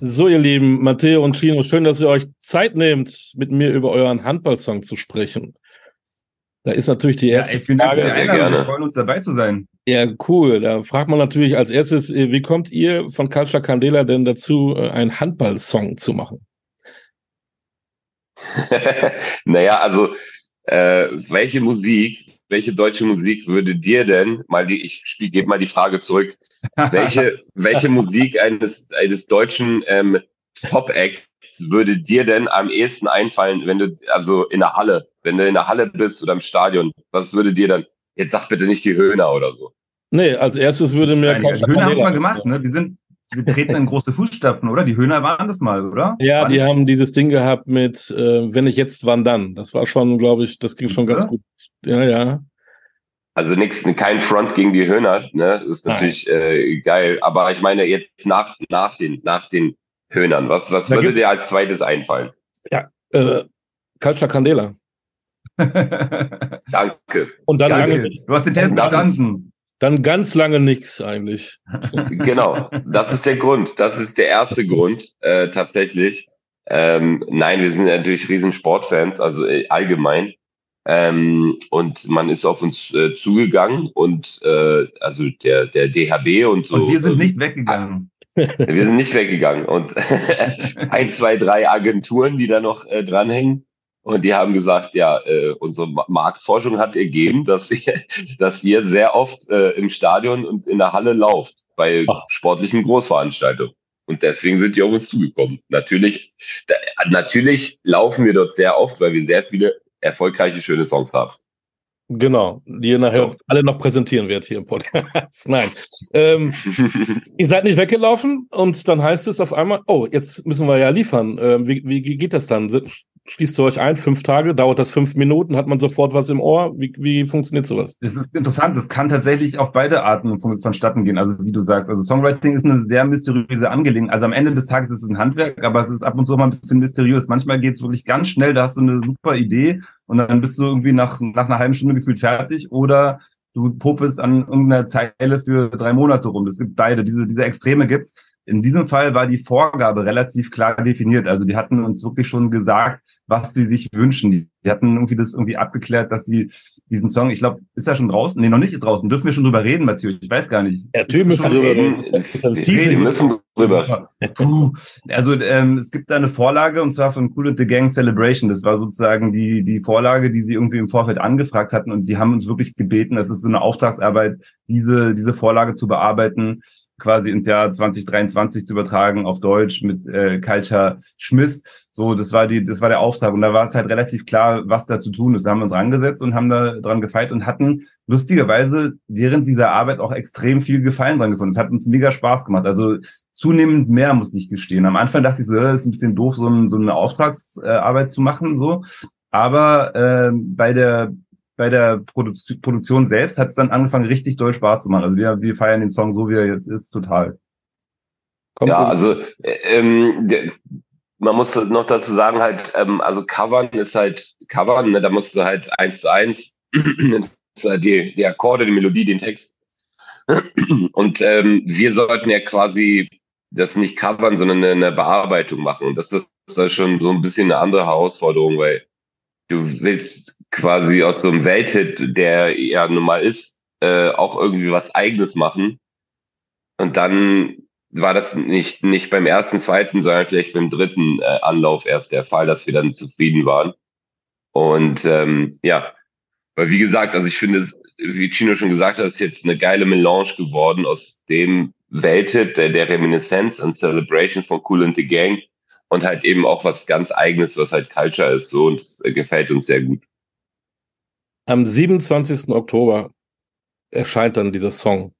So, ihr Lieben, Matteo und Chino, schön, dass ihr euch Zeit nehmt, mit mir über euren Handballsong zu sprechen. Da ist natürlich die erste ja, ey, vielen Dank Frage. für die Einladung. Wir freuen uns dabei zu sein. Ja, cool. Da fragt man natürlich als erstes, äh, wie kommt ihr von Culture Candela denn dazu, äh, einen Handballsong zu machen? naja, also äh, welche Musik, welche deutsche Musik würde dir denn, mal die, ich gebe mal die Frage zurück, welche, welche Musik eines, eines deutschen ähm, Pop-Acts würde dir denn am ehesten einfallen, wenn du, also in der Halle, wenn du in der Halle bist oder im Stadion, was würde dir dann, jetzt sag bitte nicht die Höhner oder so. Nee, als erstes würde mir Die Höhner haben es mal gemacht, ne? Wir sind, wir treten in große Fußstapfen, oder? Die Höhner waren das mal, oder? Ja, War die nicht- haben dieses Ding gehabt mit, äh, wenn nicht jetzt, wann dann. Das war schon, glaube ich, das ging schon ganz gut. Ja, ja. Also nix, kein Front gegen die Höhner, ne? Das ist natürlich äh, geil. Aber ich meine jetzt nach, nach den, nach den Höhnern, was, was Da würde dir als zweites einfallen? Äh, Culture Candela. Danke. Und dann lange, Danke. Du hast den Test bestanden. dann ganz lange nichts eigentlich. Genau, das ist der Grund. Das ist der erste Grund, äh, tatsächlich. Ähm, nein, wir sind natürlich riesen Sportfans, also äh, allgemein. Ähm, und man ist auf uns äh, zugegangen und äh, also der, der DHB und so. Und wir sind äh, nicht weggegangen. Wir sind nicht weggegangen. Und ein, zwei, drei Agenturen, die da noch äh, dranhängen. Und die haben gesagt, ja, äh, unsere Ma- Marktforschung hat ergeben, dass ihr, dass ihr sehr oft äh, im Stadion und in der Halle lauft bei Ach. sportlichen Großveranstaltungen. Und deswegen sind die auf uns zugekommen. Natürlich, da, natürlich laufen wir dort sehr oft, weil wir sehr viele erfolgreiche, schöne Songs haben. Genau, die ihr nachher So. alle noch präsentieren wird hier im Podcast. Nein. Ähm, ihr seid nicht weggelaufen und dann heißt es auf einmal, oh, jetzt müssen wir ja liefern. Ähm, wie, wie geht das dann? Schließt ihr euch ein, fünf Tage, dauert das fünf Minuten, hat man sofort was im Ohr? Wie, wie funktioniert sowas? Das ist interessant. Das kann tatsächlich auf beide Arten von, vonstatten gehen. Also wie du sagst, also Songwriting ist eine sehr mysteriöse Angelegenheit. Also am Ende des Tages ist es ein Handwerk, aber es ist ab und zu mal ein bisschen mysteriös. Manchmal geht es wirklich ganz schnell. Da hast du eine super Idee und dann bist du irgendwie nach, nach einer halben Stunde gefühlt fertig oder du popest an irgendeiner Zeile für drei Monate rum. Es gibt beide. Diese, diese Extreme gibt's. In diesem Fall war die Vorgabe relativ klar definiert. Also die hatten uns wirklich schon gesagt, was sie sich wünschen. Die, hatten irgendwie das irgendwie abgeklärt, dass sie diesen Song, ich glaube, ist er schon draußen? Nee, noch nicht draußen. Dürfen wir schon drüber reden, Mathieu? Ich weiß gar nicht. Ja, Ist müssen schon- reden. Wir müssen drüber. Puh. Also ähm, es gibt da eine Vorlage und zwar von Cool and the Gang Celebration. Das war sozusagen die die Vorlage, die sie irgendwie im Vorfeld angefragt hatten und die haben uns wirklich gebeten, das ist so eine Auftragsarbeit, diese diese Vorlage zu bearbeiten, quasi ins Jahr 2023 zu übertragen auf Deutsch mit äh, Culture Schmiss. So, das war die, das war der Auftrag und da war es halt relativ klar, was da zu tun ist. Da haben wir uns rangesetzt und haben da dran gefeilt und hatten lustigerweise während dieser Arbeit auch extrem viel Gefallen dran gefunden. Es hat uns mega Spaß gemacht. Also zunehmend mehr, muss ich gestehen. Am Anfang dachte ich so, äh, ist ein bisschen doof, so, ein, so eine Auftragsarbeit zu machen, so. Aber äh, bei der bei der Produ Produktion selbst hat es dann angefangen, richtig doll Spaß zu machen. Also wir, wir feiern den Song so, wie er jetzt ist, total. Kommt Ja, um- also äh, ähm, der, man muss noch dazu sagen, halt, ähm, also Covern ist halt Covern, ne, da musst du halt eins zu eins nimmst du halt die, die Akkorde, die Melodie, den Text. Und ähm, wir sollten ja quasi das nicht covern, sondern eine, eine Bearbeitung machen. Und das ist, das ist schon so ein bisschen eine andere Herausforderung, weil du willst quasi aus so einem Welthit, der ja nun mal ist, äh, auch irgendwie was Eigenes machen. Und dann war das nicht, nicht beim ersten, zweiten, sondern vielleicht beim dritten äh, Anlauf erst der Fall, dass wir dann zufrieden waren. Und ähm, ja, weil wie gesagt, also ich finde, wie Chino schon gesagt hat, ist jetzt eine geile Melange geworden aus dem Welthit, der, der Reminiszenz und Celebration von Cool and the Gang und halt eben auch was ganz eigenes, was halt Culture ist, so und es äh, gefällt uns sehr gut. Am 27. Oktober erscheint dann dieser Song.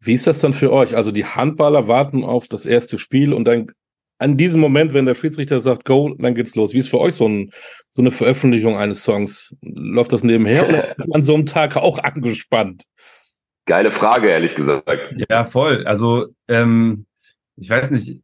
Wie ist das dann für euch? Also die Handballer warten auf das erste Spiel und dann an diesem Moment, wenn der Schiedsrichter sagt Go, dann geht's los. Wie ist für euch so, ein, so eine Veröffentlichung eines Songs? Läuft das nebenher oder ist man an so einem Tag auch angespannt? Geile Frage, ehrlich gesagt. Ja, voll. Also, ähm, ich weiß nicht,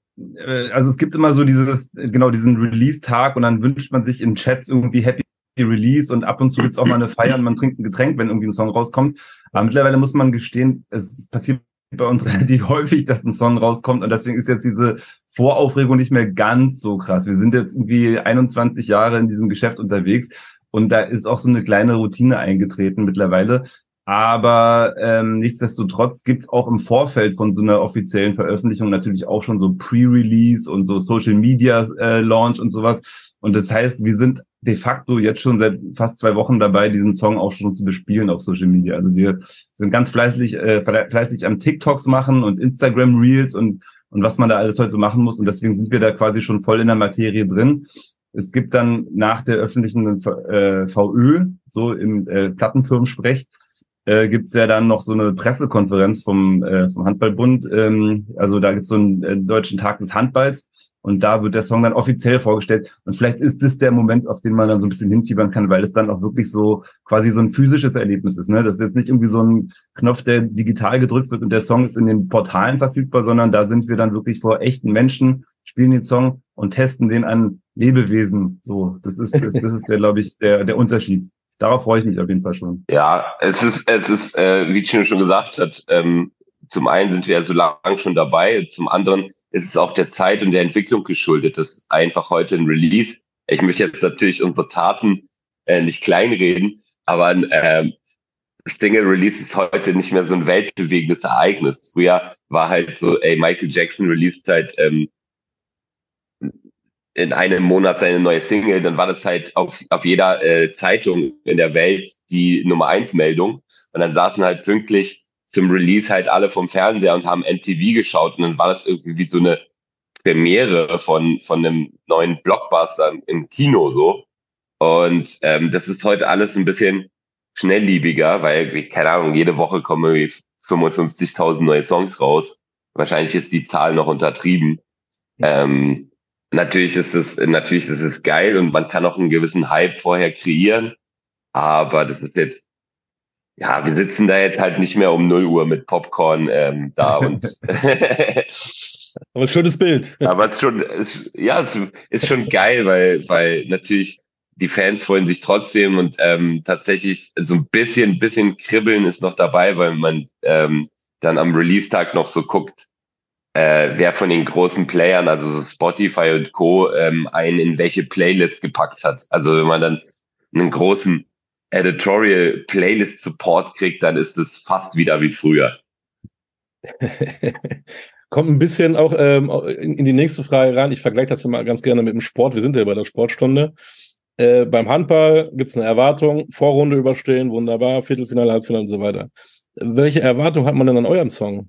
also es gibt immer so dieses, genau, diesen Release-Tag und dann wünscht man sich in Chats irgendwie Happy Release und ab und zu gibt's auch mal eine Feier und man trinkt ein Getränk, wenn irgendwie ein Song rauskommt. Aber mittlerweile muss man gestehen, es passiert bei uns relativ häufig, dass ein Song rauskommt und deswegen ist jetzt diese Voraufregung nicht mehr ganz so krass. Wir sind jetzt irgendwie 21 Jahre in diesem Geschäft unterwegs und da ist auch so eine kleine Routine eingetreten mittlerweile. Aber ähm, nichtsdestotrotz gibt's auch im Vorfeld von so einer offiziellen Veröffentlichung natürlich auch schon so Pre-Release und so Social Media äh, Launch und sowas. Und das heißt, wir sind de facto jetzt schon seit fast zwei Wochen dabei, diesen Song auch schon zu bespielen auf Social Media. Also wir sind ganz fleißig, äh, fleißig am TikToks machen und Instagram Reels und, und was man da alles heute machen muss. Und deswegen sind wir da quasi schon voll in der Materie drin. Es gibt dann nach der öffentlichen äh, VÖ, so im äh, Plattenfirmensprech, äh, gibt es ja dann noch so eine Pressekonferenz vom, äh, vom Handballbund. Ähm, also da gibt es so einen äh, deutschen Tag des Handballs. Und da wird der Song dann offiziell vorgestellt. Und vielleicht ist das der Moment, auf den man dann so ein bisschen hinfiebern kann, weil es dann auch wirklich so quasi so ein physisches Erlebnis ist. Ne? Das ist jetzt nicht irgendwie so ein Knopf, der digital gedrückt wird und der Song ist in den Portalen verfügbar, sondern da sind wir dann wirklich vor echten Menschen, spielen den Song und testen den an Lebewesen. So, das ist, das, das ist der, glaube ich, der, der Unterschied. Darauf freue ich mich auf jeden Fall schon. Ja, es ist, es ist, äh, wie Chino schon gesagt hat, ähm, zum einen sind wir ja so lange schon dabei, zum anderen ist es auch der Zeit und der Entwicklung geschuldet. Das ist einfach heute ein Release. Ich möchte jetzt natürlich unsere Taten äh, nicht kleinreden, aber äh, ich denke, Release ist heute nicht mehr so ein weltbewegendes Ereignis. Früher war halt so, ey, Michael Jackson released halt ähm, in einem Monat seine neue Single, dann war das halt auf, auf jeder äh, Zeitung in der Welt die Nummer eins Meldung. Und dann saßen halt pünktlich zum Release halt alle vom Fernseher und haben NTV geschaut und dann war das irgendwie wie so eine Premiere von, von einem neuen Blockbuster im Kino so. Und ähm, das ist heute alles ein bisschen schnellliebiger, weil, keine Ahnung, jede Woche kommen irgendwie 55.000 neue Songs raus. Wahrscheinlich ist die Zahl noch untertrieben. Ähm, natürlich ist es, natürlich ist es geil und man kann auch einen gewissen Hype vorher kreieren. Aber das ist jetzt ja, wir sitzen da jetzt halt nicht mehr um 0 Uhr mit Popcorn ähm, da und Aber ein schönes Bild. Aber es ist schon, es, ja, es ist schon geil, weil, weil natürlich die Fans freuen sich trotzdem und ähm, tatsächlich so ein bisschen, bisschen Kribbeln ist noch dabei, weil man ähm, dann am Release-Tag noch so guckt, äh, wer von den großen Playern, also so Spotify und Co., ähm, einen in welche Playlist gepackt hat. Also wenn man dann einen großen Editorial Playlist Support kriegt, dann ist es fast wieder wie früher. Kommt ein bisschen auch ähm, in, die nächste Frage rein. Ich vergleiche das immer ganz gerne mit dem Sport. Wir sind ja bei der Sportstunde. Äh, beim Handball gibt es eine Erwartung, Vorrunde überstehen, wunderbar, Viertelfinale, Halbfinale und so weiter. Welche Erwartung hat man denn an eurem Song?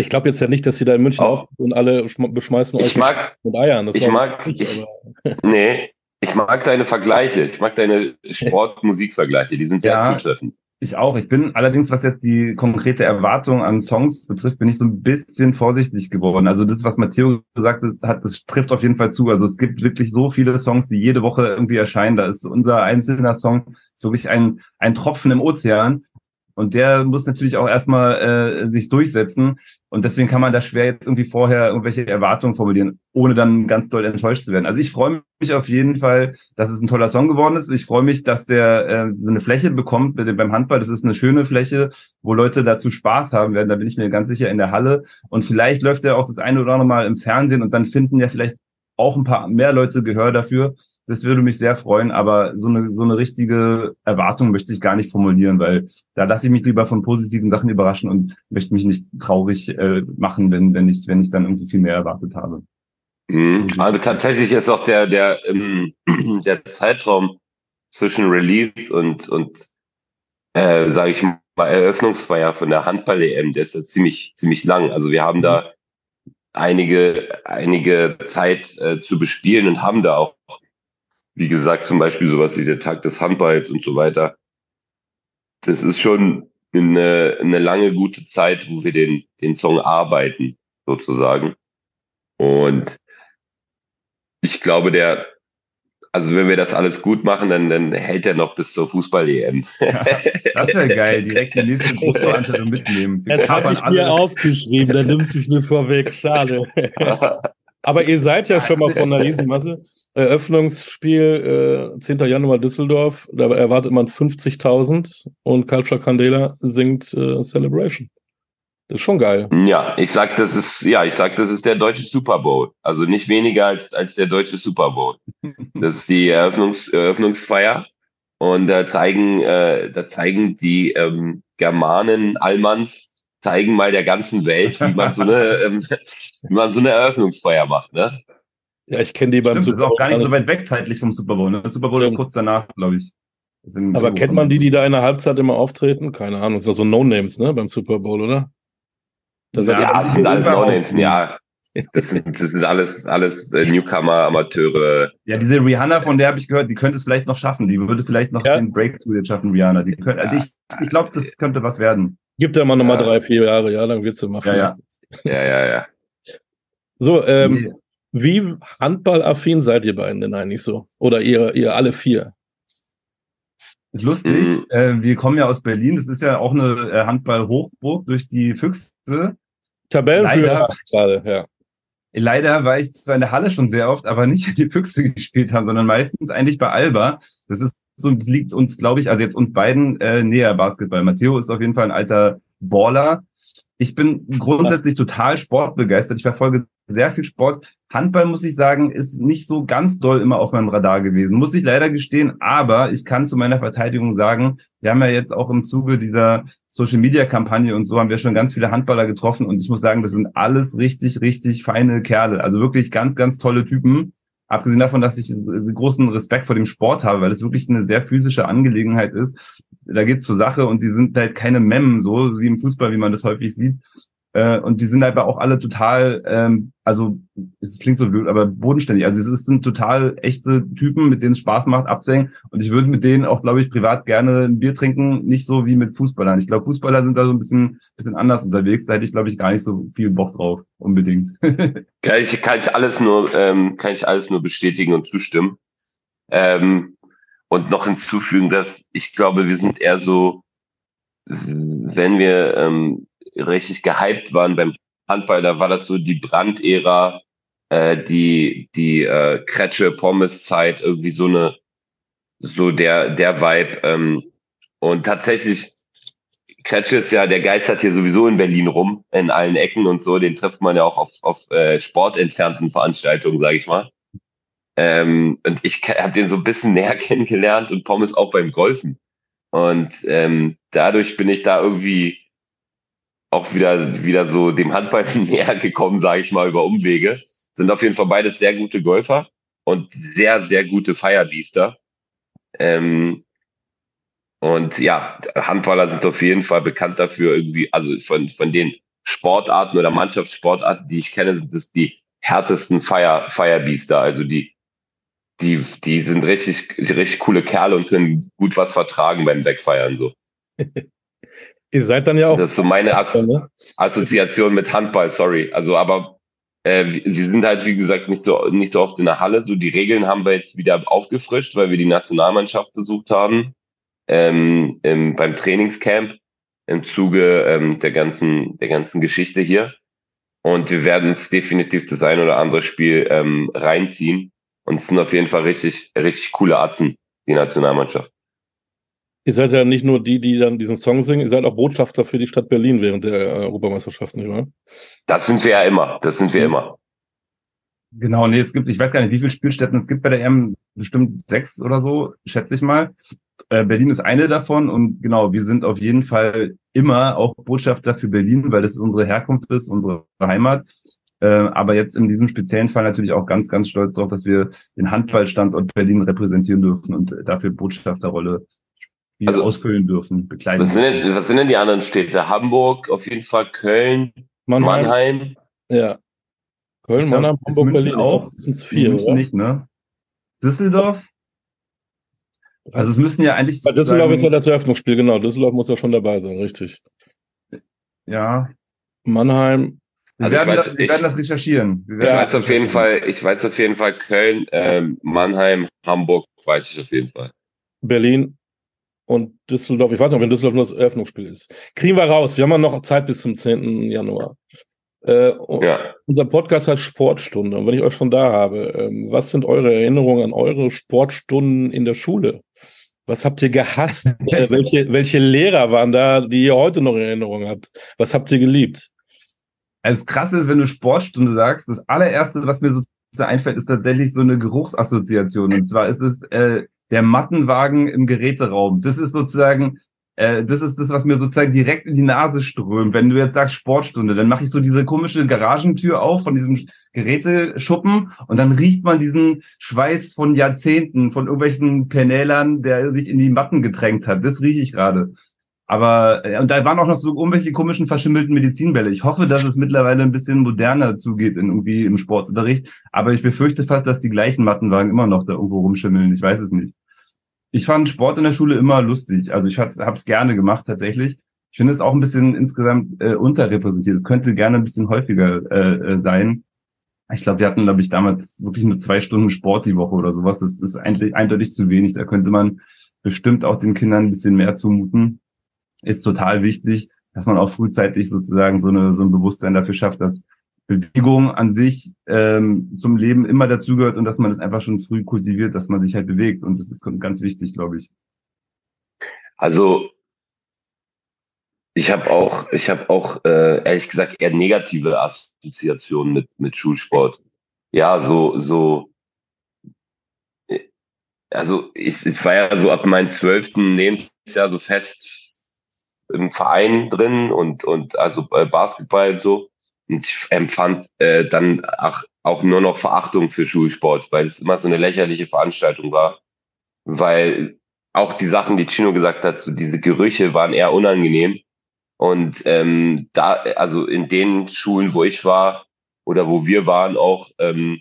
Ich glaube jetzt ja nicht, dass sie da in München oh. auf und alle beschmeißen ich euch mag, mit Eiern. Das ich mag, nicht, ich, nee, ich mag deine Vergleiche. Ich mag deine Sport-Musik-Vergleiche. Die sind sehr ja, zutreffend. Ich auch. Ich bin allerdings, was jetzt die konkrete Erwartung an Songs betrifft, bin ich so ein bisschen vorsichtig geworden. Also das, was Matteo gesagt hat, das trifft auf jeden Fall zu. Also es gibt wirklich so viele Songs, die jede Woche irgendwie erscheinen. Da ist unser einzelner Song so wirklich ein, ein Tropfen im Ozean. Und der muss natürlich auch erstmal äh, sich durchsetzen. Und deswegen kann man da schwer jetzt irgendwie vorher irgendwelche Erwartungen formulieren, ohne dann ganz doll enttäuscht zu werden. Also ich freue mich auf jeden Fall, dass es ein toller Song geworden ist. Ich freue mich, dass der äh, so eine Fläche bekommt beim Handball. Das ist eine schöne Fläche, wo Leute dazu Spaß haben werden. Da bin ich mir ganz sicher in der Halle. Und vielleicht läuft er auch das eine oder andere Mal im Fernsehen und dann finden ja vielleicht auch ein paar mehr Leute Gehör dafür. Das würde mich sehr freuen, aber so eine, so eine richtige Erwartung möchte ich gar nicht formulieren, weil da lasse ich mich lieber von positiven Sachen überraschen und möchte mich nicht traurig äh, machen, wenn, wenn ich, wenn ich dann irgendwie viel mehr erwartet habe. Mhm. Also tatsächlich ist auch der, der, ähm, der Zeitraum zwischen Release und, und äh, sage ich mal, Eröffnungsfeier von der Handball-EM, der ist ja ziemlich, ziemlich lang. Also wir haben da einige, einige Zeit äh, zu bespielen und haben da auch wie gesagt, zum Beispiel sowas wie der Tag des Handballs und so weiter. Das ist schon eine, eine lange gute Zeit, wo wir den, den Song arbeiten, sozusagen. Und ich glaube, der, also wenn wir das alles gut machen, dann, dann hält er noch bis zur Fußball-EM. Ja, das wäre geil, direkt die nächste Großveranstaltung mitnehmen. Das habe ich alle. mir aufgeschrieben, dann nimmst du es mir vorweg, schade. Aber ihr seid ja schon mal von einer Riesenmasse. Eröffnungsspiel, äh, 10. Januar Düsseldorf, da erwartet man 50.000 und Culture Candela singt äh, Celebration. Das ist schon geil. Ja, ich sag, das ist, ja, ich sag, das ist der deutsche Super Bowl. Also nicht weniger als, als der deutsche Super Bowl. Das ist die Eröffnungs, Eröffnungsfeier. Und da zeigen, äh, da zeigen die ähm, Germanen, Allmanns, zeigen mal der ganzen Welt, wie man so eine, ähm, wie man so eine Eröffnungsfeier macht, ne? Ja, ich kenne die beim Stimmt, das Super ist auch gar nicht so Bowl. weit weg zeitlich vom Super Bowl. Ne? Der Super Bowl ist Stimmt. kurz danach, glaube ich. Das ist Aber kennt man die, die da in der Halbzeit immer auftreten? Keine Ahnung. Das war so No-Names, ne? Beim Super Bowl, oder? Das Ja, Ja, das sind alles No-Names, ja. Das sind, das sind alles, alles äh, Newcomer, Amateure. Ja, diese Rihanna, von der habe ich gehört, die könnte es vielleicht noch schaffen. Die würde vielleicht noch Ja. den Breakthrough jetzt schaffen, Rihanna. Die könnte, Ja. Ich, ich glaube, das könnte was werden. Gibt ja mal nochmal Ja. drei, vier Jahre, ja, dann wird's mal Ja, ja. Ja, ja, ja. So, ähm, Nee. wie handballaffin seid ihr beiden denn eigentlich so? Oder ihr, ihr alle vier? Ist lustig. Mhm. Äh, wir kommen ja aus Berlin. Das ist ja auch eine äh, Handball-Hochburg durch die Füchse. Tabellenführer Leider. gerade, ja. Leider war ich zwar in der Halle schon sehr oft, aber nicht, die Füchse gespielt haben, sondern meistens eigentlich bei Alba. Das ist so, liegt uns, glaube ich, also jetzt uns beiden äh, näher Basketball. Matteo ist auf jeden Fall ein alter Baller. Ich bin grundsätzlich total sportbegeistert. Ich verfolge sehr viel Sport. Handball, muss ich sagen, ist nicht so ganz doll immer auf meinem Radar gewesen. Muss ich leider gestehen. Aber ich kann zu meiner Verteidigung sagen, wir haben ja jetzt auch im Zuge dieser Social Media Kampagne und so haben wir schon ganz viele Handballer getroffen und ich muss sagen, das sind alles richtig, richtig feine Kerle. Also wirklich ganz, ganz tolle Typen. Abgesehen davon, dass ich großen Respekt vor dem Sport habe, weil es wirklich eine sehr physische Angelegenheit ist. Da geht's zur Sache und die sind halt keine Memmen, so wie im Fußball, wie man das häufig sieht. Äh, und die sind aber auch alle total, ähm, also es klingt so blöd, aber bodenständig. Also es sind total echte Typen, mit denen es Spaß macht, abzuhängen. Und ich würde mit denen auch, glaube ich, privat gerne ein Bier trinken, nicht so wie mit Fußballern. Ich glaube, Fußballer sind da so ein bisschen, bisschen anders unterwegs. Da hätte ich, glaube ich, gar nicht so viel Bock drauf, unbedingt. Kann ich, kann ich alles nur, ähm, kann ich alles nur bestätigen und zustimmen. Ähm, und noch hinzufügen, dass ich glaube, wir sind eher so, wenn wir ähm, richtig gehypt waren beim Handball, da war das so die Brandära, äh, die die äh, Kretsche Pommes Zeit, irgendwie so eine so der der Vibe ähm, und tatsächlich Kretsche ist ja, der geistert hier sowieso in Berlin rum, in allen Ecken und so. Den trifft man ja auch auf, auf äh, sportentfernten Veranstaltungen, sage ich mal. Ähm, und ich habe den so ein bisschen näher kennengelernt und Pommes auch beim Golfen. Und ähm, dadurch bin ich da irgendwie auch wieder, wieder so dem Handball näher gekommen, sage ich mal, über Umwege. Sind auf jeden Fall beides sehr gute Golfer und sehr, sehr gute Feierbiester. Ähm, und ja, Handballer sind auf jeden Fall bekannt dafür, irgendwie, also von, von den Sportarten oder Mannschaftssportarten, die ich kenne, sind es die härtesten Feier, Feierbiester. Also die, die, die sind richtig, richtig coole Kerle und können gut was vertragen beim Wegfeiern. So. Ihr seid dann ja auch. Das ist so meine As ne? Assoziation mit Handball, sorry. Also, aber äh, sie sind halt, wie gesagt, nicht so, nicht so oft in der Halle. So, die Regeln haben wir jetzt wieder aufgefrischt, weil wir die Nationalmannschaft besucht haben ähm, im, beim Trainingscamp im Zuge ähm, der ganzen, der ganzen Geschichte hier. Und wir werden uns definitiv das ein oder andere Spiel ähm, reinziehen. Und es sind auf jeden Fall richtig, richtig coole Atzen, die Nationalmannschaft. Ihr seid ja nicht nur die, die dann diesen Song singen, ihr seid auch Botschafter für die Stadt Berlin während der äh, Europameisterschaft, nicht wahr? Das sind wir ja immer. Das sind wir immer. Genau, nee, es gibt, ich weiß gar nicht, wie viele Spielstätten es gibt bei der EM, bestimmt sechs oder so, schätze ich mal. Äh, Berlin ist eine davon und genau, wir sind auf jeden Fall immer auch Botschafter für Berlin, weil das unsere Herkunft ist, unsere Heimat. Äh, aber jetzt in diesem speziellen Fall natürlich auch ganz, ganz stolz darauf, dass wir den Handballstandort Berlin repräsentieren dürfen und dafür Botschafterrolle spielen, Also- ausfüllen dürfen, begleiten. Was sind, denn, was sind denn die anderen Städte? Hamburg, auf jeden Fall Köln, Mannheim. Mannheim. Ja. Köln, glaub, Mannheim, Hamburg, München Berlin auch? Das sind vier, München oder? nicht, ne? Düsseldorf? Also es müssen ja eigentlich Bei Düsseldorf ist ja das Eröffnungsspiel, genau. Düsseldorf muss ja schon dabei sein, richtig. ja, Mannheim, Wir, Also ich werden, weiß- das, wir ich- werden das recherchieren. Wir Ich werden Ja, weiß auf jeden Fall, ich weiß auf jeden Fall Köln, ähm, Mannheim, Hamburg, weiß ich auf jeden Fall. Berlin und Düsseldorf. Ich weiß nicht, ob in Düsseldorf nur das Eröffnungsspiel ist. Kriegen wir raus. Wir haben ja noch Zeit bis zum 10. Januar. Äh, Ja. Unser Podcast heißt Sportstunde. Und wenn ich euch schon da habe, ähm, was sind eure Erinnerungen an eure Sportstunden in der Schule? Was habt ihr gehasst? äh, welche, welche Lehrer waren da, die ihr heute noch in Erinnerung habt? Was habt ihr geliebt? Also krass ist, wenn du Sportstunde sagst, das allererste, was mir so einfällt, ist tatsächlich so eine Geruchsassoziation. Und zwar ist es äh, der Mattenwagen im Geräteraum. Das ist sozusagen äh, das ist das, was mir sozusagen direkt in die Nase strömt. Wenn du jetzt sagst Sportstunde, dann mache ich so diese komische Garagentür auf von diesem Geräteschuppen und dann riecht man diesen Schweiß von Jahrzehnten, von irgendwelchen Penälern, der sich in die Matten gedrängt hat. Das rieche ich gerade. Aber äh, und da waren auch noch so irgendwelche komischen verschimmelten Medizinbälle. Ich hoffe, dass es mittlerweile ein bisschen moderner zugeht in irgendwie im Sportunterricht. Aber ich befürchte fast, dass die gleichen Mattenwagen immer noch da irgendwo rumschimmeln. Ich weiß es nicht ich fand Sport in der Schule immer lustig. Also ich habe es gerne gemacht tatsächlich. Ich finde es auch ein bisschen insgesamt äh, unterrepräsentiert. Es könnte gerne ein bisschen häufiger äh, äh sein. Ich glaube, wir hatten, glaube ich, damals wirklich nur zwei Stunden Sport die Woche oder sowas. Das ist eigentlich eindeutig zu wenig. Da könnte man bestimmt auch den Kindern ein bisschen mehr zumuten. Ist total wichtig, dass man auch frühzeitig sozusagen so, eine, so ein Bewusstsein dafür schafft, dass Bewegung an sich ähm, zum Leben immer dazugehört und dass man das einfach schon früh kultiviert, dass man sich halt bewegt. Und das ist ganz wichtig, glaube ich. Also ich habe auch, ich habe auch äh, ehrlich gesagt eher negative Assoziationen mit mit Schulsport. Ja, so so. Äh, also ich, ich war ja so ab meinem zwölften Lebensjahr so fest im Verein drin und und also Basketball und so. Und ich empfand äh, dann auch, nur noch Verachtung für Schulsport, weil es immer so eine lächerliche Veranstaltung war. Weil auch die Sachen, die Chino gesagt hat, so diese Gerüche waren eher unangenehm. Und ähm, da, also in den Schulen, wo ich war oder wo wir waren, auch ähm,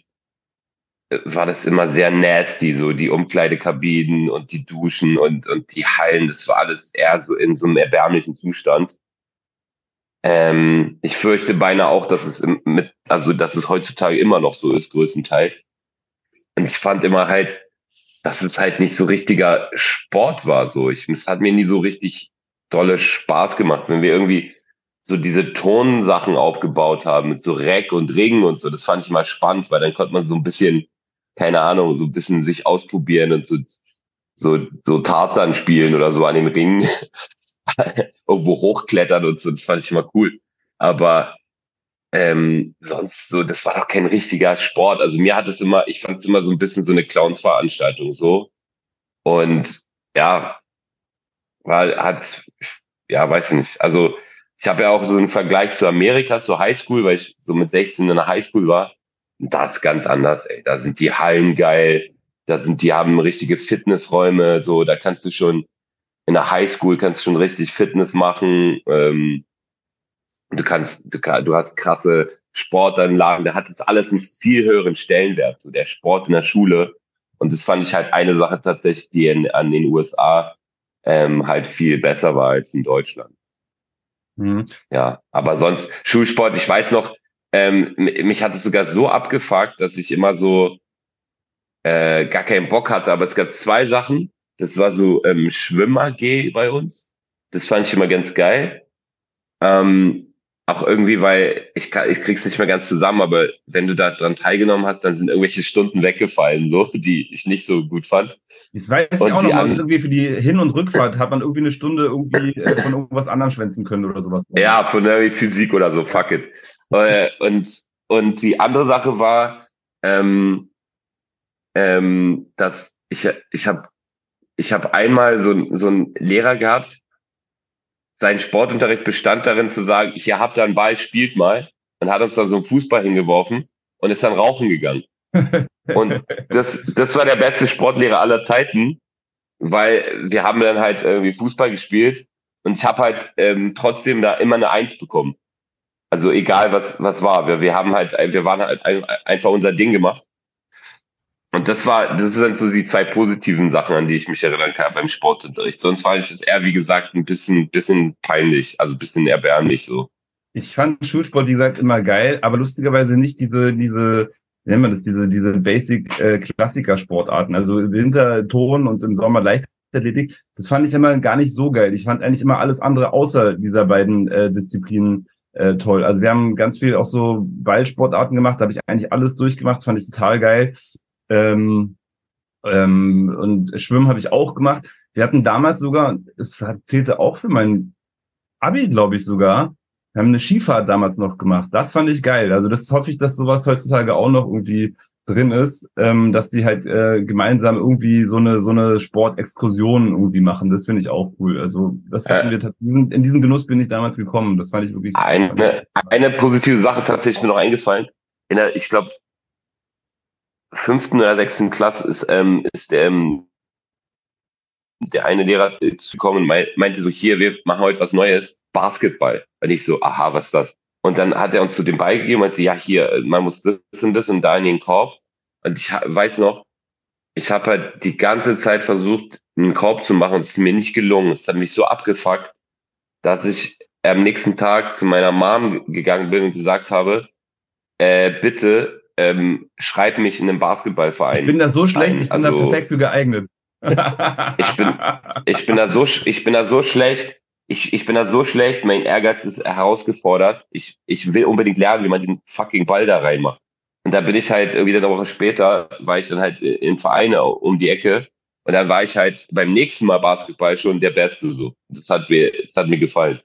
war das immer sehr nasty, so die Umkleidekabinen und die Duschen und, und die Hallen, das war alles eher so in so einem erbärmlichen Zustand. Ähm, ich fürchte beinahe auch, dass es mit, also dass es heutzutage immer noch so ist, größtenteils. Und ich fand immer halt, dass es halt nicht so richtiger Sport war. So, ich, es hat mir nie so richtig dolle Spaß gemacht, wenn wir irgendwie so diese Tonsachen aufgebaut haben mit so Reck und Ring und so. Das fand ich mal spannend, weil dann konnte man so ein bisschen, keine Ahnung, so ein bisschen sich ausprobieren und so so so Tarzan spielen oder so an den Ringen. irgendwo hochklettern und so, das fand ich immer cool. Aber ähm, sonst so, das war doch kein richtiger Sport. Also mir hat es immer, ich fand es immer so ein bisschen so eine Clownsveranstaltung so. Und ja, war, hat, ja, weiß ich nicht. Also ich habe ja auch so einen Vergleich zu Amerika, zur Highschool, weil ich so mit 16 in der Highschool war. Das ist ganz anders, ey. Da sind die Hallen geil, da sind, die haben richtige Fitnessräume, so, da kannst du schon, in der Highschool kannst du schon richtig Fitness machen. Ähm, du kannst, du, du hast krasse Sportanlagen, da hat das alles einen viel höheren Stellenwert, so der Sport in der Schule. Und das fand ich halt eine Sache tatsächlich, die in, an den USA ähm, halt viel besser war als in Deutschland. Mhm. Ja, aber sonst Schulsport, ich weiß noch, ähm, mich hat es sogar so abgefuckt, dass ich immer so äh, gar keinen Bock hatte. Aber es gab zwei Sachen, das war so ähm, Schwimm-AG bei uns. Das fand ich immer ganz geil. Ähm, auch irgendwie, weil ich, kann, ich krieg's nicht mehr ganz zusammen, aber wenn du da dran teilgenommen hast, dann sind irgendwelche Stunden weggefallen, so, die ich nicht so gut fand. Das weiß ich auch noch mal, irgendwie für die Hin- und Rückfahrt hat man irgendwie eine Stunde irgendwie äh, von irgendwas anderem schwänzen können oder sowas. Ja, von irgendwie Physik oder so, fuck it. Äh, und, und die andere Sache war, ähm, ähm, dass ich, ich habe ich habe einmal so, so einen Lehrer gehabt, sein Sportunterricht bestand darin zu sagen, ich habt da einen Ball, spielt mal. Dann hat uns da so einen Fußball hingeworfen und ist dann rauchen gegangen. und das, das war der beste Sportlehrer aller Zeiten, weil wir haben dann halt irgendwie Fußball gespielt und ich habe halt ähm, trotzdem da immer eine Eins bekommen. Also egal was was war, wir, wir haben halt wir waren halt einfach unser Ding gemacht und das war, das sind so die zwei positiven Sachen, an die ich mich erinnern kann beim Sportunterricht. Sonst fand ich das eher, wie gesagt, ein bisschen, bisschen peinlich, also ein bisschen erbärmlich so. Ich fand Schulsport, wie gesagt, immer geil, aber lustigerweise nicht diese, diese, wie nennt man das, diese, diese Basic-Klassiker-Sportarten. Äh, also im Winter Touren und im Sommer Leichtathletik. Das fand ich immer gar nicht so geil. Ich fand eigentlich immer alles andere außer dieser beiden äh, Disziplinen äh, toll. Also wir haben ganz viel auch so Ballsportarten gemacht, da habe ich eigentlich alles durchgemacht, fand ich total geil. Ähm, ähm, und Schwimmen habe ich auch gemacht. Wir hatten damals sogar, es zählte auch für mein Abi, glaube ich sogar, wir haben eine Skifahrt damals noch gemacht. Das fand ich geil. Also das hoffe ich, dass sowas heutzutage auch noch irgendwie drin ist, ähm, dass die halt äh, gemeinsam irgendwie so eine so eine Sportexkursion irgendwie machen. Das finde ich auch cool. Also das hatten wir diesen, in diesen Genuss bin ich damals gekommen. Das fand ich wirklich. Eine, eine positive Sache tatsächlich mir noch eingefallen. In der, ich glaube, fünften oder sechsten Klasse ist ähm, ist der ähm, der eine Lehrer zu kommen und meinte so hier wir machen heute was Neues Basketball. Und ich so aha was ist das? Und dann hat er uns zu dem beigegeben und meinte, ja, hier, man muss das und das und da in den Korb. Und ich weiß noch, ich habe halt die ganze Zeit versucht, einen Korb zu machen und es ist mir nicht gelungen. Es hat mich so abgefuckt, dass ich am nächsten Tag zu meiner Mom gegangen bin und gesagt habe, äh, bitte ähm, schreib mich in den Basketballverein. Ich bin da so schlecht, ein. ich bin also, da perfekt für geeignet. ich bin, ich bin da so, ich bin da so schlecht ich, ich bin da so schlecht, mein Ehrgeiz ist herausgefordert. Ich, ich will unbedingt lernen, wie man diesen fucking Ball da reinmacht. Und da bin ich halt irgendwie eine Woche später, war ich dann halt im Verein um die Ecke. Und dann war ich halt beim nächsten Mal Basketball schon der Beste so. Das hat mir, das hat mir gefallen.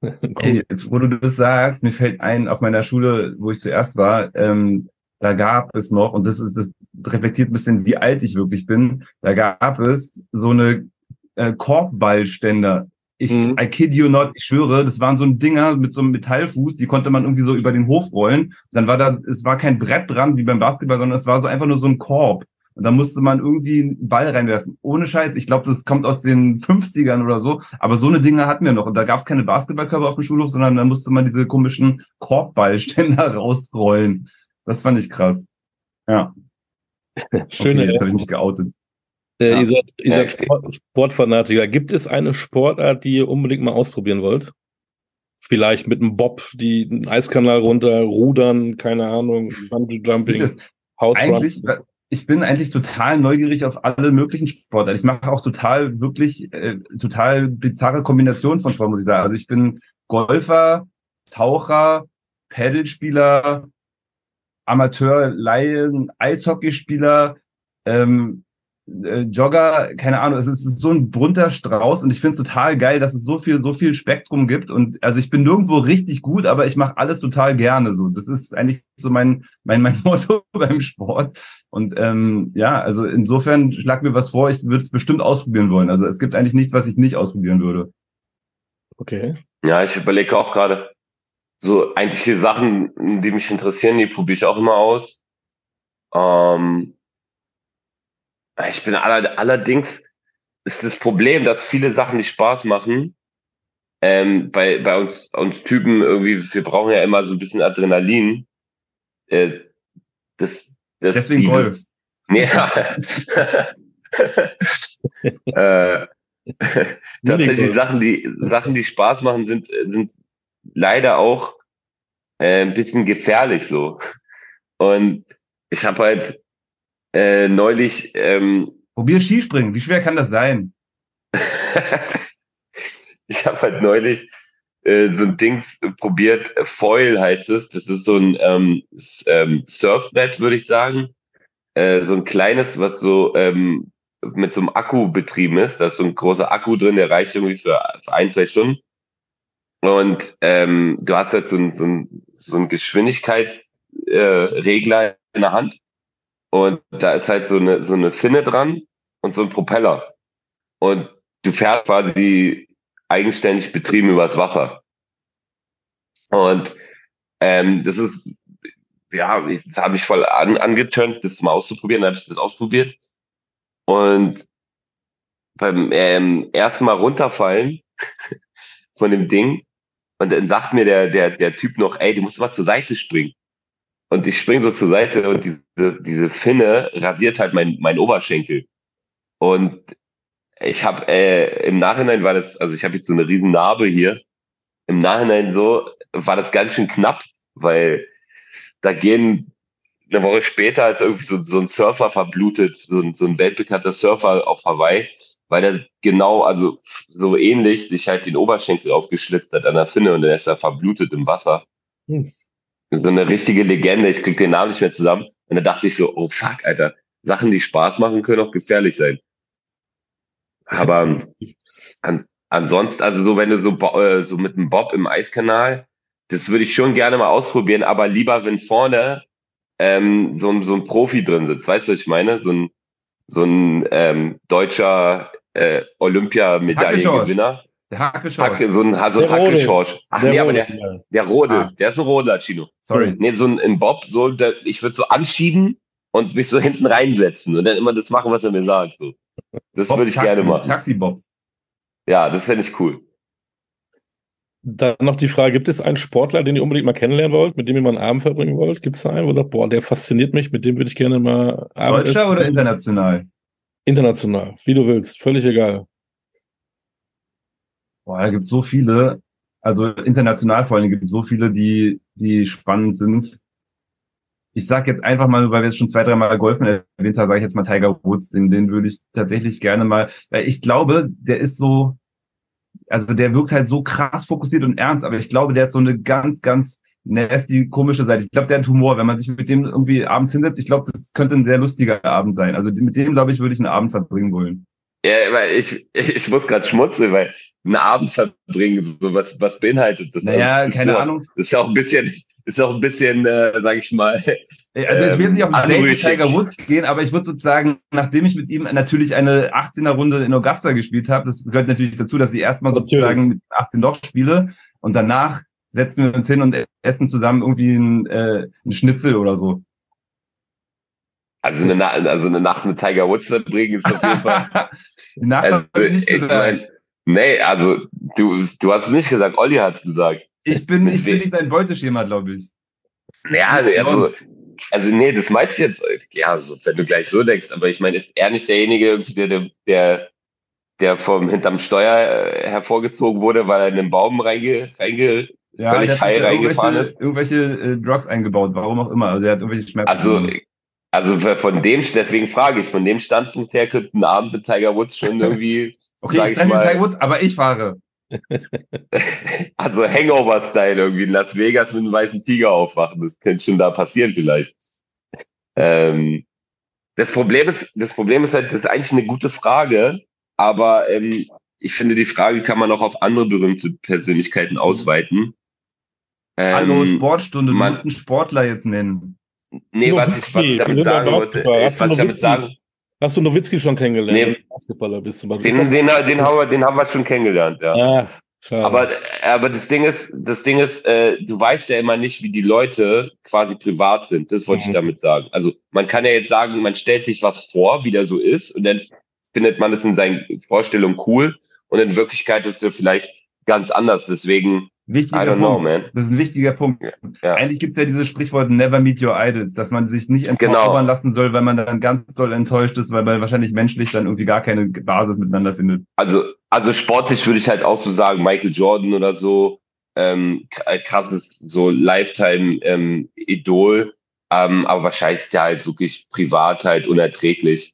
Ey, jetzt, wo du das sagst, mir fällt ein, auf meiner Schule, wo ich zuerst war, ähm, da gab es noch, und das ist, das reflektiert ein bisschen, wie alt ich wirklich bin, da gab es so eine äh, Korbballständer ich, mhm. I kid you not, ich schwöre, das waren so ein Dinger mit so einem Metallfuß, die konnte man irgendwie so über den Hof rollen. Dann war da, es war kein Brett dran wie beim Basketball, sondern es war so einfach nur so ein Korb. Und da musste man irgendwie einen Ball reinwerfen. Ohne Scheiß. Ich glaube, das kommt aus den 50ern oder so. Aber so eine Dinge hatten wir noch. Und da gab es keine Basketballkörper auf dem Schulhof, sondern da musste man diese komischen Korbballständer rausrollen. Das fand ich krass. Ja. Schöne. Okay, jetzt habe ich mich geoutet. Äh, ja. Ihr seid, ihr seid Sport, Sportfanatiker. Gibt es eine Sportart, die ihr unbedingt mal ausprobieren wollt? Vielleicht mit einem Bob, die einen Eiskanal runter, Rudern, keine Ahnung, Bungee Jumping, Eigentlich, ich bin eigentlich total neugierig auf alle möglichen Sportarten. Ich mache auch total wirklich äh, total bizarre Kombinationen von Sport, muss ich sagen. Also ich bin Golfer, Taucher, Paddelspieler, Amateur, Laien, Eishockeyspieler, ähm, äh, Jogger, keine Ahnung, es ist, so ein bunter Strauß und ich finde es total geil, dass es so viel, so viel Spektrum gibt. Und also ich bin nirgendwo richtig gut, aber ich mache alles total gerne. So, das ist eigentlich so mein, mein, mein Motto beim Sport. Und ähm, ja, also insofern schlag mir was vor, ich würde es bestimmt ausprobieren wollen. Also es gibt eigentlich nichts, was ich nicht ausprobieren würde. Okay. Ja, ich überlege auch gerade, so eigentlich die Sachen, die mich interessieren, die probiere ich auch immer aus. Ähm, ich bin aller, allerdings ist das Problem, dass viele Sachen nicht Spaß machen. Ähm, bei, bei uns, uns Typen irgendwie, wir brauchen ja immer so ein bisschen Adrenalin. Äh, das, das, Deswegen diese, Golf. Ja. äh, tatsächlich Sachen, die Sachen, die Spaß machen, sind, sind leider auch äh, ein bisschen gefährlich so. Und ich habe halt äh, neulich. Ähm, Probier Skispringen. Wie schwer kann das sein? ich habe halt neulich äh, so ein Ding probiert. Foil heißt es. Das ist so ein ähm, ähm, Surfbrett, würde ich sagen. Äh, so ein kleines, was so ähm, mit so einem Akku betrieben ist. Da ist so ein großer Akku drin, der reicht irgendwie für, für ein, zwei Stunden. Und ähm, du hast halt so ein, so ein, so ein Geschwindigkeitsregler äh, in der Hand. Und da ist halt so eine, so eine Finne dran und so ein Propeller. Und du fährst quasi eigenständig betrieben übers Wasser. Und ähm, das ist, ja, das habe ich voll an, angeturnt, das mal auszuprobieren. Habe ich das ausprobiert. Und beim ähm, ersten Mal runterfallen von dem Ding, und dann sagt mir der, der, der Typ noch, ey, du musst mal zur Seite springen. Und ich springe so zur Seite und diese, diese Finne rasiert halt mein, mein Oberschenkel. Und ich habe äh, im Nachhinein war das, also ich habe jetzt so eine riesen Narbe hier. Im Nachhinein so war das ganz schön knapp, weil da gehen eine Woche später ist irgendwie so, so ein Surfer verblutet, so ein, so ein weltbekannter Surfer auf Hawaii, weil der genau, also so ähnlich sich halt den Oberschenkel aufgeschlitzt hat an der Finne und dann ist er verblutet im Wasser. Hm so eine richtige Legende. Ich krieg den Namen nicht mehr zusammen. Und da dachte ich so, oh fuck, Alter, Sachen, die Spaß machen, können auch gefährlich sein. Aber an, ansonsten, also so, wenn du so, äh, so mit dem Bob im Eiskanal, das würde ich schon gerne mal ausprobieren, aber lieber, wenn vorne ähm, so, so ein Profi drin sitzt. Weißt du, was ich meine? So ein, so ein ähm, deutscher äh, Olympiamedaillengewinner. Der Hackeschorsch. Hacke, so ein, so ein Hackeschorsch. Ach der nee, aber der, der Rode, ah. der ist ein Rodler, Chino. Sorry. Nee, so ein, ein Bob, so, der, ich würde so anschieben und mich so hinten reinsetzen und dann immer das machen, was er mir sagt. So. Das würde ich Taxi, gerne machen. Taxi-Bob. Ja, das fände ich cool. Dann noch die Frage, gibt es einen Sportler, den ihr unbedingt mal kennenlernen wollt, mit dem ihr mal einen Abend verbringen wollt? Gibt es da einen, wo ihr sagt, boah, der fasziniert mich, mit dem würde ich gerne mal Abend Deutscher oder international? International, wie du willst, völlig egal. Boah, da gibt es so viele, also international vor allem gibt es so viele, die, die spannend sind. Ich sag jetzt einfach mal, weil wir jetzt schon zwei, dreimal Golfen erwähnt haben, sage ich jetzt mal Tiger Woods, den, den würde ich tatsächlich gerne mal, weil ich glaube, der ist so, also der wirkt halt so krass fokussiert und ernst, aber ich glaube, der hat so eine ganz, ganz nasty, komische Seite. Ich glaube, der hat Humor. Wenn man sich mit dem irgendwie abends hinsetzt, ich glaube, das könnte ein sehr lustiger Abend sein. Also mit dem, glaube ich, würde ich einen Abend verbringen wollen. Ja, weil ich, ich muss gerade schmutzeln, weil einen Abend verbringen, so was, was beinhaltet das? Naja, also, das keine Ahnung. das ist ja auch ein bisschen, ist auch ein bisschen, äh, sag ich mal. Also ich will jetzt nicht auf ein Date mit Tiger Woods gehen, aber ich würde sozusagen, nachdem ich mit ihm natürlich eine 18er Runde in Augusta gespielt habe, das gehört natürlich dazu, dass ich erstmal sozusagen mit 18 Loch spiele und danach setzen wir uns hin und essen zusammen irgendwie ein, äh, ein Schnitzel oder so. Also eine, also eine Nacht mit Tiger Woods verbringen ist auf jeden Fall. Nacht also, ich nicht ich mein, Nee, also du, du hast es nicht gesagt, Olli hat es gesagt. Ich bin, ich bin nicht sein Beuteschema, glaube ich. Ja, also, also nee, das meinst du jetzt, ja, so, wenn du gleich so denkst, aber ich meine, ist er nicht derjenige, der, der, der vom hinterm Steuer äh, hervorgezogen wurde, weil er in den Baum reinge, reinge ja, völlig high reingefahren ist? Irgendwelche äh, Drugs eingebaut, warum auch immer. Also er hat irgendwelche Schmerzen. Also, also von dem, deswegen frage ich, von dem Standpunkt her könnte ein Abend mit Tiger Woods schon irgendwie Okay, ich treffe mit Tiger Woods, aber ich fahre. also Hangover-Style irgendwie in Las Vegas mit einem weißen Tiger aufwachen. Das könnte schon da passieren vielleicht. Ähm, das Problem ist, das Problem ist halt, das ist eigentlich eine gute Frage, aber ähm, ich finde, die Frage kann man auch auf andere berühmte Persönlichkeiten ausweiten. Ähm, Hallo, Sportstunde, du man, musst einen Sportler jetzt nennen. Nee, was ich, was ich damit sagen wollte, was ich damit sagen, Hast du Nowitzki schon kennengelernt? Nee. Basketballer bist du. Den, den, den, den, haben wir, den haben wir schon kennengelernt, ja. Ach, schade. Aber, aber das Ding ist, das Ding ist, äh, du weißt ja immer nicht, wie die Leute quasi privat sind. Das wollte mhm. ich damit sagen. Also man kann ja jetzt sagen, man stellt sich was vor, wie der so ist, und dann findet man es in seinen Vorstellungen cool. Und in Wirklichkeit ist er vielleicht ganz anders. Deswegen Wichtiger Punkt. Know, das ist ein wichtiger Punkt. Ja. Eigentlich gibt es ja dieses Sprichwort Never meet your idols, dass man sich nicht entzaubern genau. lassen soll, weil man dann ganz doll enttäuscht ist, weil man wahrscheinlich menschlich dann irgendwie gar keine Basis miteinander findet. Also, also sportlich würde ich halt auch so sagen, Michael Jordan oder so, ähm, äh, krasses so Lifetime-Idol, ähm, ähm, aber wahrscheinlich ist der halt wirklich privat halt unerträglich.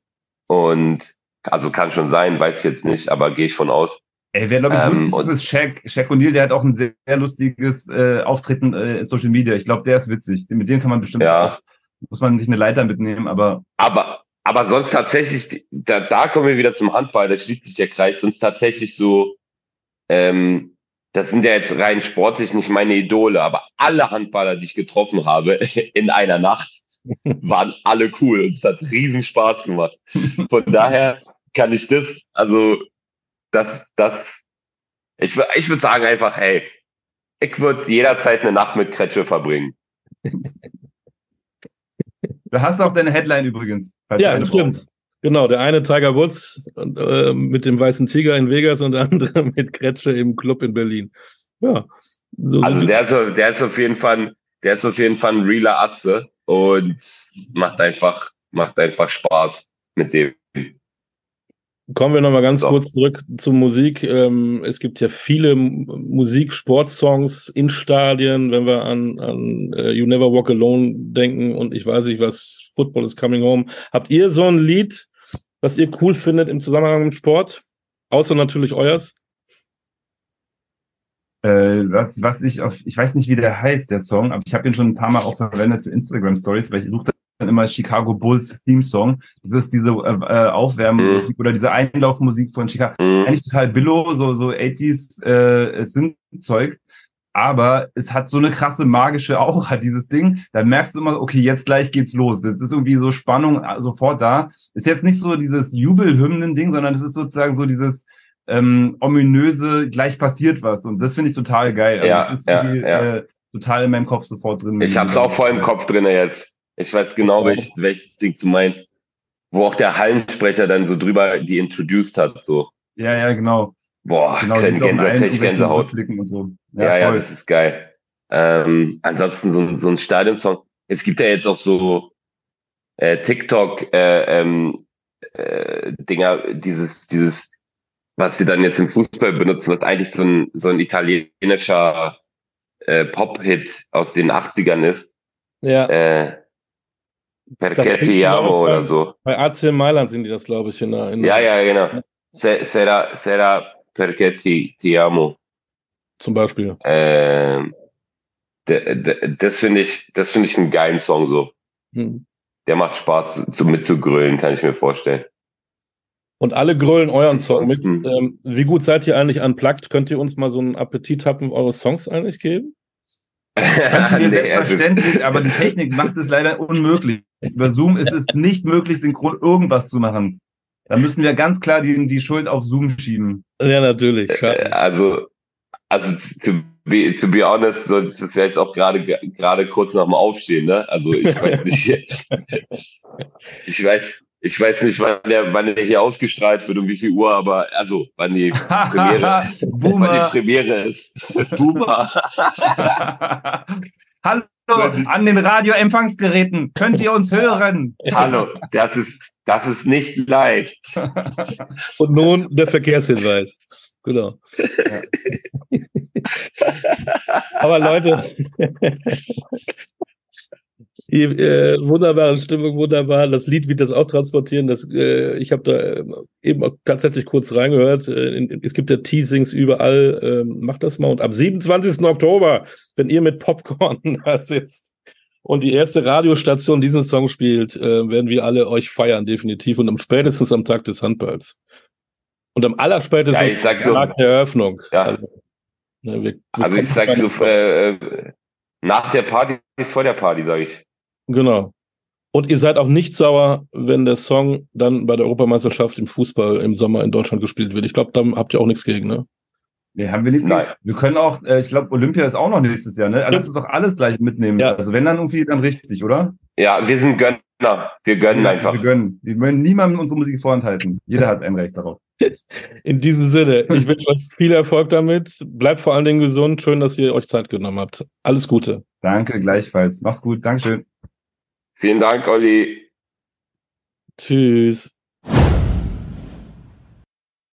Und also kann schon sein, weiß ich jetzt nicht, aber gehe ich von aus. Ey, wer glaube ich ähm, lustig ist, ist Shaq. Shaq O'Neal, der hat auch ein sehr, sehr lustiges äh, Auftreten äh, in Social Media. Ich glaube, der ist witzig. Mit dem kann man bestimmt ja. auch, muss man sich eine Leiter mitnehmen, aber. Aber, aber sonst tatsächlich, da, da kommen wir wieder zum Handball, da schließt sich der Kreis, sonst tatsächlich so, ähm, das sind ja jetzt rein sportlich nicht meine Idole, aber alle Handballer, die ich getroffen habe in einer Nacht, waren alle cool und es hat riesen Spaß gemacht. Von daher kann ich das, also das, das, ich, ich würde sagen einfach, hey, ich würde jederzeit eine Nacht mit Kretsche verbringen. Da hast du auch deine Headline übrigens. Ja, stimmt. Braucht. Genau, der eine Tiger Woods äh, mit dem weißen Tiger in Vegas und der andere mit Kretsche im Club in Berlin. Ja. So also der ist, der ist auf jeden Fall, der ist auf jeden Fall ein realer Atze und macht einfach, macht einfach Spaß mit dem. Kommen wir nochmal ganz so. kurz zurück zur Musik. Ähm, es gibt ja viele Musik-Sportsongs in Stadien, wenn wir an, an uh, You Never Walk Alone denken und ich weiß nicht, was Football is Coming Home. Habt ihr so ein Lied, was ihr cool findet im Zusammenhang mit Sport? Außer natürlich euers? Äh, was, was ich auf, ich weiß nicht, wie der heißt, der Song, aber ich habe ihn schon ein paar Mal auch verwendet für Instagram Stories, weil ich suche immer Chicago Bulls Theme Song. Das ist diese äh, äh Aufwärmmusik mhm. oder diese Einlaufmusik von Chicago. Mhm. Eigentlich total billow, so, so 80s äh, Synth-Zeug. Aber es hat so eine krasse magische Aura, dieses Ding. Da merkst du immer, okay, jetzt gleich geht's los. Jetzt ist irgendwie so Spannung äh, sofort da. Ist jetzt nicht so dieses Jubelhymnen-Ding, sondern es ist sozusagen so dieses ähm, ominöse, gleich passiert was. Und das finde ich total geil. Also ja, das ist ja, ja. Äh, total in meinem Kopf sofort drin. Ich hab's auch voll im Kopf drin jetzt. Ich weiß genau, welches, welches Ding du meinst. Wo auch der Hallensprecher dann so drüber die introduced hat, so. Ja, ja, genau. Boah, genau, Gänsehaut, krieg Gänsehaut. Und so. Ja, ja, ja, das ist geil. Ähm, ansonsten so, so ein Stadionsong. Es gibt ja jetzt auch so äh, TikTok äh, ähm, äh, Dinger, dieses, dieses, was sie dann jetzt im Fußball benutzen, was eigentlich so ein, so ein italienischer äh, Pop-Hit aus den 80ern ist. Ja. Äh, Perché ti amo oder so. Bei AC Mailand sind die das, glaube ich, in der, in Ja, ja, genau. Se, sera, sera perché ti, ti amo. Zum Beispiel. Ähm, das finde ich, das finde ich einen geilen Song so. Hm. Der macht Spaß zu, mitzugrölen, kann ich mir vorstellen. Und alle grölen euren Song mit. Ähm, wie gut seid ihr eigentlich unplugged? Könnt ihr uns mal so einen Appetit haben, eure Songs eigentlich geben? nee, selbstverständlich, aber die Technik macht es leider unmöglich. Über Zoom ist es nicht möglich, synchron irgendwas zu machen. Da müssen wir ganz klar die, die Schuld auf Zoom schieben. Ja, natürlich. Äh, also, also to be, to be honest, so, das ist ja jetzt auch gerade gerade kurz nach dem Aufstehen, ne? Also ich weiß nicht. ich weiß, ich weiß nicht, wann der, wann der hier ausgestrahlt wird und wie viel Uhr, aber also wann die Premiere, wann die Premiere ist. Boomer. Hallo an den Radioempfangsgeräten. Könnt ihr uns hören? Hallo, das ist das ist nicht leid. Und nun der Verkehrshinweis. Genau. Ja. Aber Leute, äh, wunderbare Stimmung, wunderbar. Das Lied wird das auch transportieren. Das, äh, ich habe da äh, eben auch tatsächlich kurz reingehört. Äh, es gibt ja Teasings überall. Äh, macht das mal. Und ab 27. Oktober, wenn ihr mit Popcorn da sitzt und die erste Radiostation diesen Song spielt, äh, werden wir alle euch feiern, definitiv. Und am spätestens am Tag des Handballs. Und am allerspätestens ja, am Tag so, der Eröffnung. Ja. Also, ne, wir, wir also ich sag so, äh, nach der Party ist vor der Party, sage ich. Genau. Und ihr seid auch nicht sauer, wenn der Song dann bei der Europameisterschaft im Fußball im Sommer in Deutschland gespielt wird. Ich glaube, da habt ihr auch nichts gegen, ne? Nee, haben wir nichts gegen. Wir können auch, äh, ich glaube, Olympia ist auch noch nächstes Jahr, ne? Also lass uns doch alles gleich mitnehmen. Ja. Also wenn dann irgendwie dann richtig, oder? Ja, wir sind Gönner. Wir gönnen ja, einfach. Wir gönnen. Wir wollen niemandem unsere Musik vorenthalten. Jeder hat ein Recht darauf. In diesem Sinne, ich wünsche euch viel Erfolg damit. Bleibt vor allen Dingen gesund. Schön, dass ihr euch Zeit genommen habt. Alles Gute. Danke, gleichfalls. Mach's gut. Dankeschön. Vielen Dank, Olli. Tschüss.